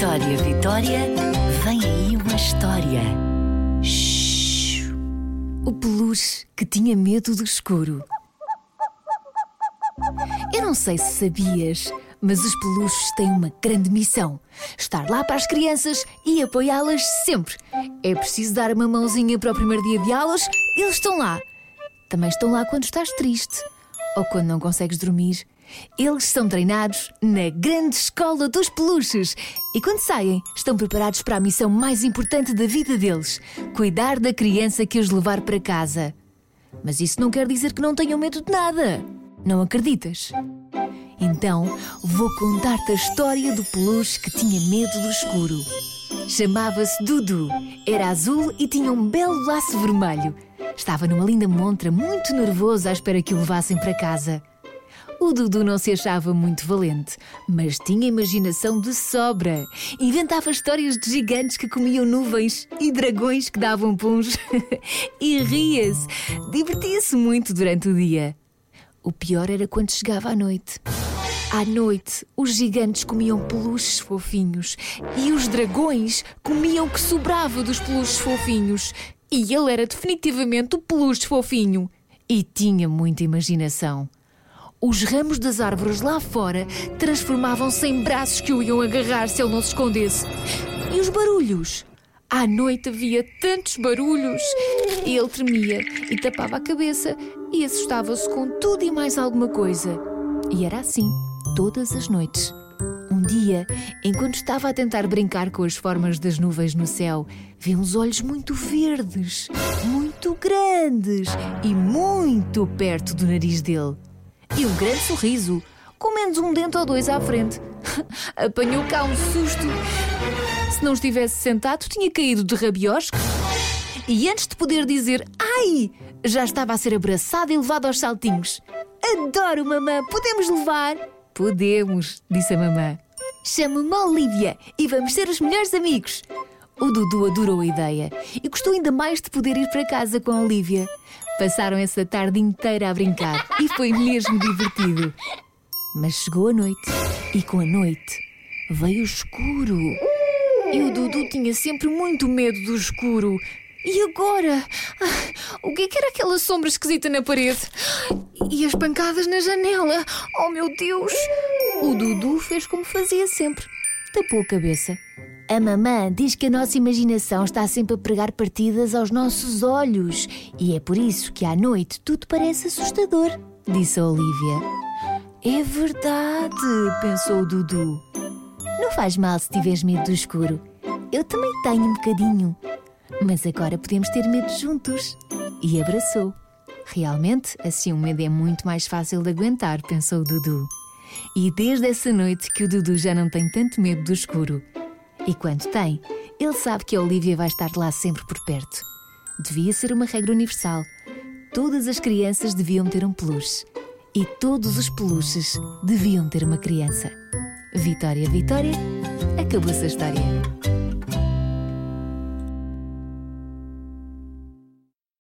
Vitória, Vitória, vem aí uma história. Shhh. O peluche que tinha medo do escuro. Eu não sei se sabias, mas os peluches têm uma grande missão: estar lá para as crianças e apoiá-las sempre. É preciso dar uma mãozinha para o primeiro dia de aulas, eles estão lá. Também estão lá quando estás triste ou quando não consegues dormir. Eles são treinados na grande escola dos peluches e quando saem, estão preparados para a missão mais importante da vida deles: cuidar da criança que os levar para casa. Mas isso não quer dizer que não tenham medo de nada. Não acreditas? Então vou contar-te a história do peluche que tinha medo do escuro. Chamava-se Dudu, era azul e tinha um belo laço vermelho. Estava numa linda montra, muito nervoso à espera que o levassem para casa. O Dudu não se achava muito valente, mas tinha imaginação de sobra. Inventava histórias de gigantes que comiam nuvens e dragões que davam puns. e ria-se, divertia-se muito durante o dia. O pior era quando chegava à noite. À noite, os gigantes comiam peluches fofinhos e os dragões comiam o que sobrava dos peluches fofinhos. E ele era definitivamente o peluche fofinho e tinha muita imaginação. Os ramos das árvores lá fora transformavam-se em braços que o iam agarrar se ele não se escondesse. E os barulhos? À noite havia tantos barulhos. Ele tremia e tapava a cabeça e assustava-se com tudo e mais alguma coisa. E era assim, todas as noites. Um dia, enquanto estava a tentar brincar com as formas das nuvens no céu, vi uns olhos muito verdes, muito grandes e muito perto do nariz dele e um grande sorriso, com menos um dente ou dois à frente. Apanhou cá um susto. Se não estivesse sentado, tinha caído de rabiosco. E antes de poder dizer ai, já estava a ser abraçado e levado aos saltinhos. Adoro, mamã, podemos levar? Podemos, disse a mamã. Chamo-me Olivia e vamos ser os melhores amigos. O Dudu adorou a ideia e gostou ainda mais de poder ir para casa com a Olivia. Passaram essa tarde inteira a brincar e foi mesmo divertido. Mas chegou a noite e com a noite veio o escuro. E o Dudu tinha sempre muito medo do escuro. E agora? Ah, o que, é que era aquela sombra esquisita na parede? E as pancadas na janela? Oh meu Deus! O Dudu fez como fazia sempre: tapou a cabeça. A mamã diz que a nossa imaginação está sempre a pregar partidas aos nossos olhos e é por isso que à noite tudo parece assustador, disse a Olivia. É verdade, pensou o Dudu. Não faz mal se tiveres medo do escuro. Eu também tenho um bocadinho. Mas agora podemos ter medo juntos. E abraçou. Realmente, assim o medo é muito mais fácil de aguentar, pensou o Dudu. E desde essa noite que o Dudu já não tem tanto medo do escuro. E quando tem, ele sabe que a Olivia vai estar lá sempre por perto. Devia ser uma regra universal. Todas as crianças deviam ter um peluche. E todos os peluches deviam ter uma criança. Vitória, Vitória, acabou-se a história.